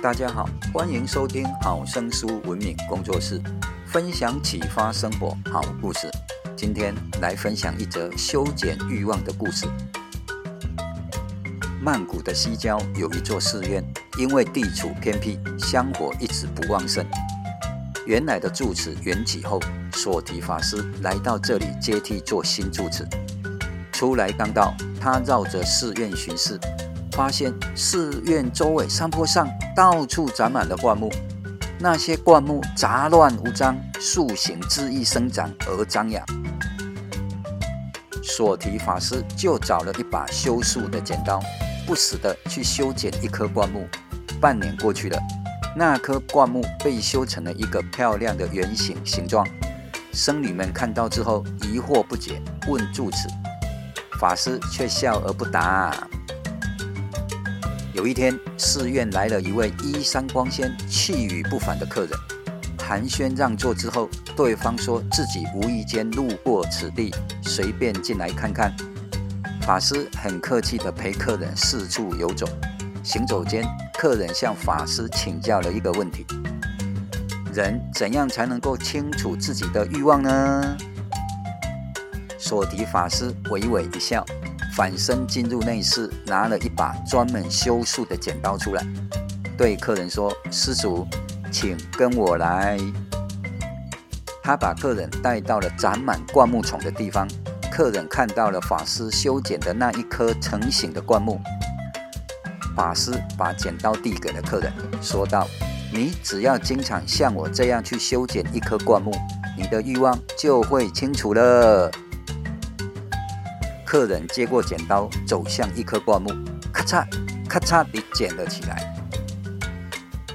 大家好，欢迎收听好声书文明工作室，分享启发生活好故事。今天来分享一则修剪欲望的故事。曼谷的西郊有一座寺院，因为地处偏僻，香火一直不旺盛。原来的住持圆寂后，所提法师来到这里接替做新住持。初来刚到，他绕着寺院巡视。发现寺院周围山坡上到处长满了灌木，那些灌木杂乱无章，树形恣意生长而张扬。所提法师就找了一把修树的剪刀，不时地去修剪一棵灌木。半年过去了，那棵灌木被修成了一个漂亮的圆形形状。僧侣们看到之后疑惑不解，问住持，法师却笑而不答。有一天，寺院来了一位衣衫光鲜、气宇不凡的客人。寒暄让座之后，对方说自己无意间路过此地，随便进来看看。法师很客气地陪客人四处游走。行走间，客人向法师请教了一个问题：人怎样才能够清楚自己的欲望呢？索迪法师微微一笑。反身进入内室，拿了一把专门修树的剪刀出来，对客人说：“施主，请跟我来。”他把客人带到了长满灌木丛的地方。客人看到了法师修剪的那一棵成型的灌木。法师把剪刀递给了客人，说道：“你只要经常像我这样去修剪一棵灌木，你的欲望就会清除了。”客人接过剪刀，走向一棵灌木，咔嚓咔嚓地剪了起来。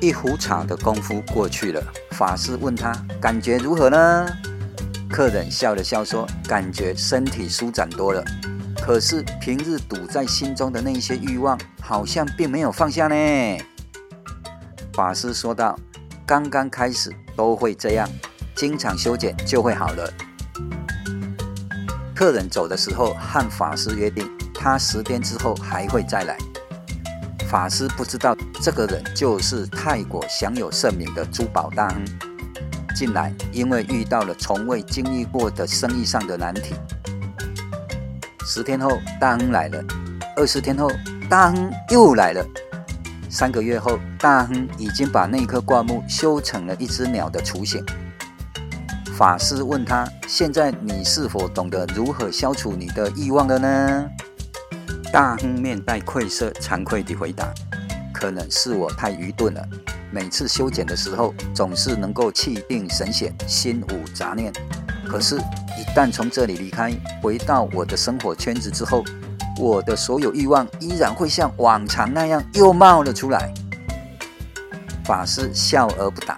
一壶茶的功夫过去了，法师问他感觉如何呢？客人笑了笑说：“感觉身体舒展多了，可是平日堵在心中的那些欲望，好像并没有放下呢。”法师说道：“刚刚开始都会这样，经常修剪就会好了。”客人走的时候，和法师约定，他十天之后还会再来。法师不知道这个人就是泰国享有盛名的珠宝大亨。近来因为遇到了从未经历过的生意上的难题。十天后，大亨来了；二十天后，大亨又来了；三个月后，大亨已经把那棵灌木修成了一只鸟的雏形。法师问他：“现在你是否懂得如何消除你的欲望了呢？”大亨面带愧色，惭愧地回答：“可能是我太愚钝了。每次修剪的时候，总是能够气定神闲，心无杂念。可是，一旦从这里离开，回到我的生活圈子之后，我的所有欲望依然会像往常那样又冒了出来。”法师笑而不答。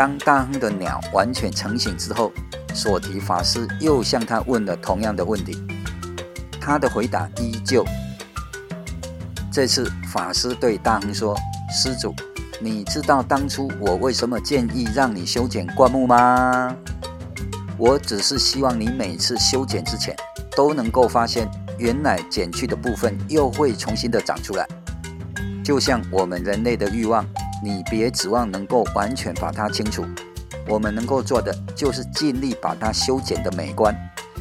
当大亨的鸟完全成型之后，所提法师又向他问了同样的问题，他的回答依旧。这次法师对大亨说：“施主，你知道当初我为什么建议让你修剪灌木吗？我只是希望你每次修剪之前都能够发现，原来剪去的部分又会重新的长出来，就像我们人类的欲望。”你别指望能够完全把它清除，我们能够做的就是尽力把它修剪得美观。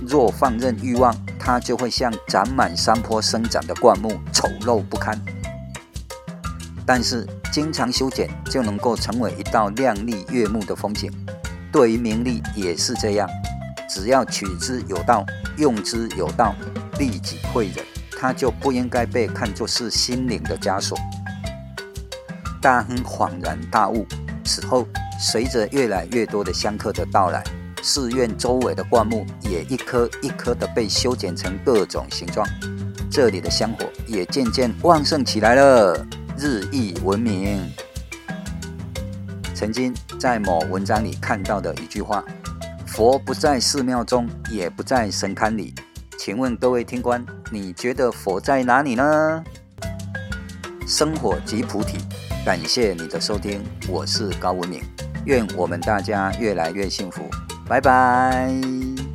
若放任欲望，它就会像长满山坡生长的灌木，丑陋不堪。但是经常修剪，就能够成为一道亮丽悦目的风景。对于名利也是这样，只要取之有道，用之有道，利己惠人，它就不应该被看作是心灵的枷锁。大亨恍然大悟。此后，随着越来越多的香客的到来，寺院周围的灌木也一棵一棵的被修剪成各种形状，这里的香火也渐渐旺盛起来了，日益闻名。曾经在某文章里看到的一句话：“佛不在寺庙中，也不在神龛里。”请问各位听官，你觉得佛在哪里呢？生活即菩提。感谢你的收听，我是高文明，愿我们大家越来越幸福，拜拜。